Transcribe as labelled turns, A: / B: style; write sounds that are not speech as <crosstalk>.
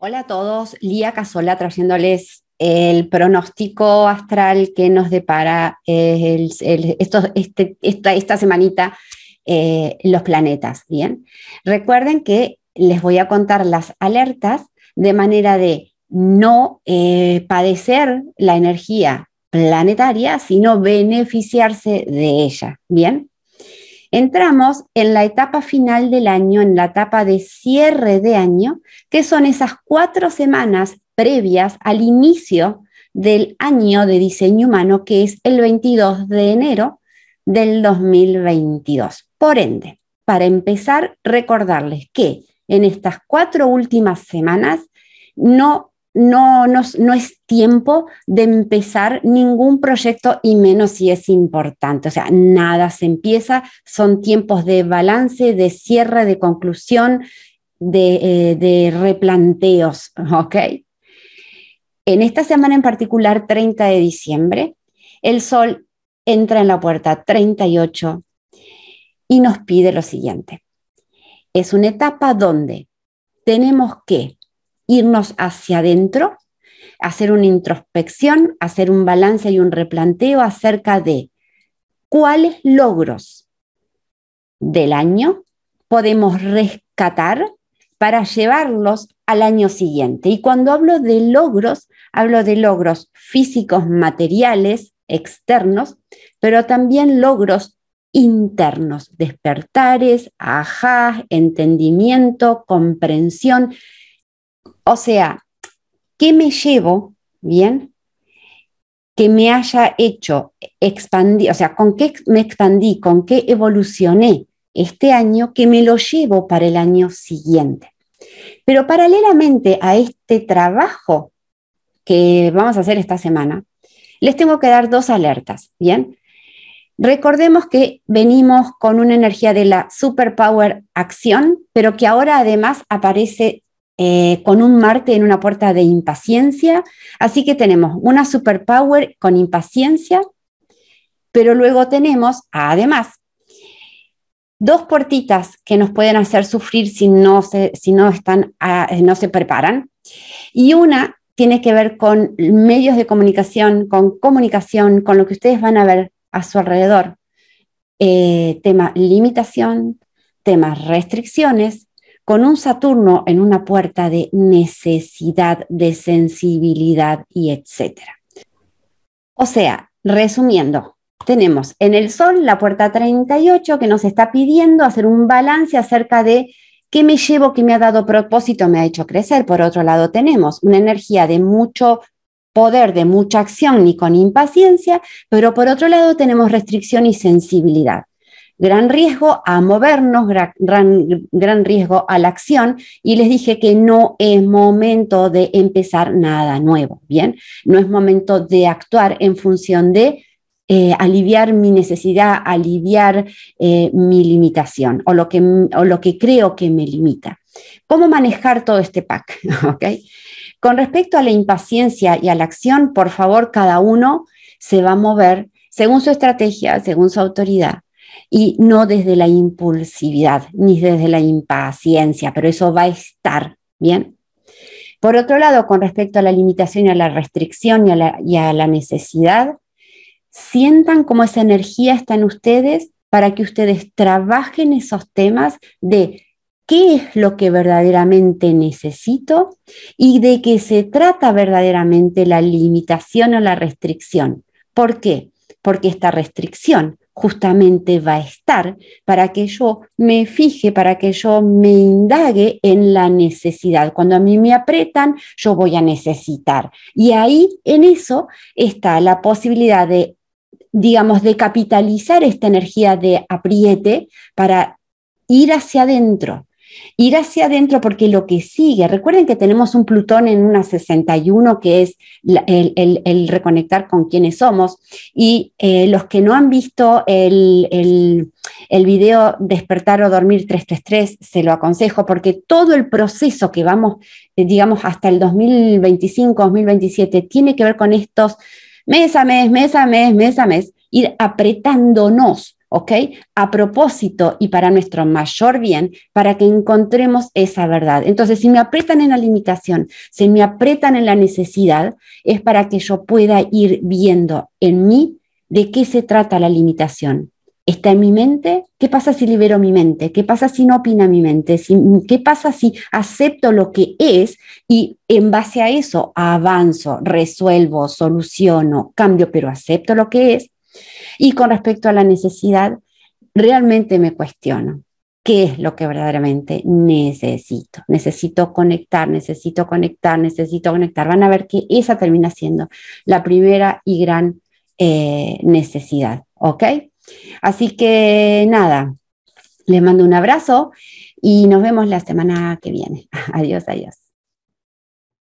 A: Hola a todos, Lía Casola trayéndoles el pronóstico astral que nos depara este, esta, semanita eh, los planetas. Bien, recuerden que les voy a contar las alertas de manera de no eh, padecer la energía planetaria, sino beneficiarse de ella. Bien, entramos en la etapa final del año, en la etapa de cierre de año, que son esas cuatro semanas previas al inicio del año de diseño humano, que es el 22 de enero del 2022. Por ende, para empezar, recordarles que en estas cuatro últimas semanas no no, no, es tiempo de empezar ningún proyecto y menos si es importante. O sea, nada se empieza, son tiempos de balance, de cierre, de conclusión, de, eh, de replanteos, <laughs> ¿ok? En esta semana en particular, 30 de diciembre, el Sol entra en la puerta 38 y nos pide lo siguiente. Es una etapa donde tenemos que irnos hacia adentro, hacer una introspección, hacer un balance y un replanteo acerca de cuáles logros del año podemos rescatar para llevarlos al año siguiente. Y cuando hablo de logros, hablo de logros físicos, materiales, externos, pero también logros internos, despertares, ajá, entendimiento, comprensión, o sea, ¿qué me llevo, bien? Que me haya hecho expandir, o sea, con qué me expandí, con qué evolucioné este año, que me lo llevo para el año siguiente. Pero paralelamente a este trabajo que vamos a hacer esta semana, les tengo que dar dos alertas, ¿bien? Recordemos que venimos con una energía de la superpower acción, pero que ahora además aparece eh, con un Marte en una puerta de impaciencia. Así que tenemos una superpower con impaciencia, pero luego tenemos, además, dos puertitas que nos pueden hacer sufrir si no se, si no están, ah, no se preparan. Y una tiene que ver con medios de comunicación, con comunicación, con lo que ustedes van a ver a su alrededor. Eh, tema limitación, temas restricciones con un Saturno en una puerta de necesidad, de sensibilidad y etcétera. O sea, resumiendo, tenemos en el Sol la puerta 38 que nos está pidiendo hacer un balance acerca de qué me llevo, qué me ha dado propósito, me ha hecho crecer. Por otro lado, tenemos una energía de mucho poder, de mucha acción y con impaciencia, pero por otro lado tenemos restricción y sensibilidad gran riesgo a movernos, gran, riesgo a la acción y les dije que no es momento de empezar nada nuevo, ¿bien? No es momento de actuar en función de eh, aliviar mi necesidad, aliviar eh, mi limitación o lo, que, o lo que creo que me limita. ¿Cómo manejar todo este pack? <laughs> ¿Okay? Con respecto a la impaciencia y a la acción, por favor, cada uno se va a mover según su estrategia, según su autoridad y no desde la impulsividad ni desde la impaciencia, pero eso va a estar, ¿bien? Por otro lado, con respecto a la limitación y a la restricción y a la, y a la necesidad, sientan cómo esa energía está en ustedes para que ustedes trabajen esos temas de qué es lo que verdaderamente necesito y de qué se trata verdaderamente la limitación o la restricción. ¿Por qué? Porque esta restricción justamente va a estar para que yo me fije, para que yo me indague en la necesidad. Cuando a mí me apretan, yo voy a necesitar. Y ahí en eso está la posibilidad de, digamos, de capitalizar esta energía de apriete para ir hacia adentro, ir hacia adentro porque lo que sigue, recuerden que tenemos un Plutón en una 61 que es el, reconectar con quienes somos y eh, los que no han visto el, el video Despertar o Dormir 333 se lo aconsejo porque todo el proceso que vamos, eh, digamos, hasta el 2025, 2027 tiene que ver con estos mes a mes, mes a mes, mes a mes, ir apretándonos ¿ok? A propósito y para nuestro mayor bien, para que encontremos esa verdad. Entonces, si me aprietan en la limitación, si me aprietan en la necesidad, es para que yo pueda ir viendo en mí de qué se trata la limitación. ¿Está en mi mente? ¿Qué pasa si libero mi mente? ¿Qué pasa si no opina mi mente? ¿Qué pasa si acepto lo que es y en base a eso avanzo, resuelvo, soluciono, cambio, pero acepto lo que es? Y con respecto a la necesidad, realmente me cuestiono. ¿Qué es lo que verdaderamente necesito? Necesito conectar, necesito conectar, necesito conectar. Van a ver que esa termina siendo la primera y gran eh, necesidad, ¿ok? Así que nada, les mando un abrazo y nos vemos la semana que viene. <laughs> Adiós, adiós.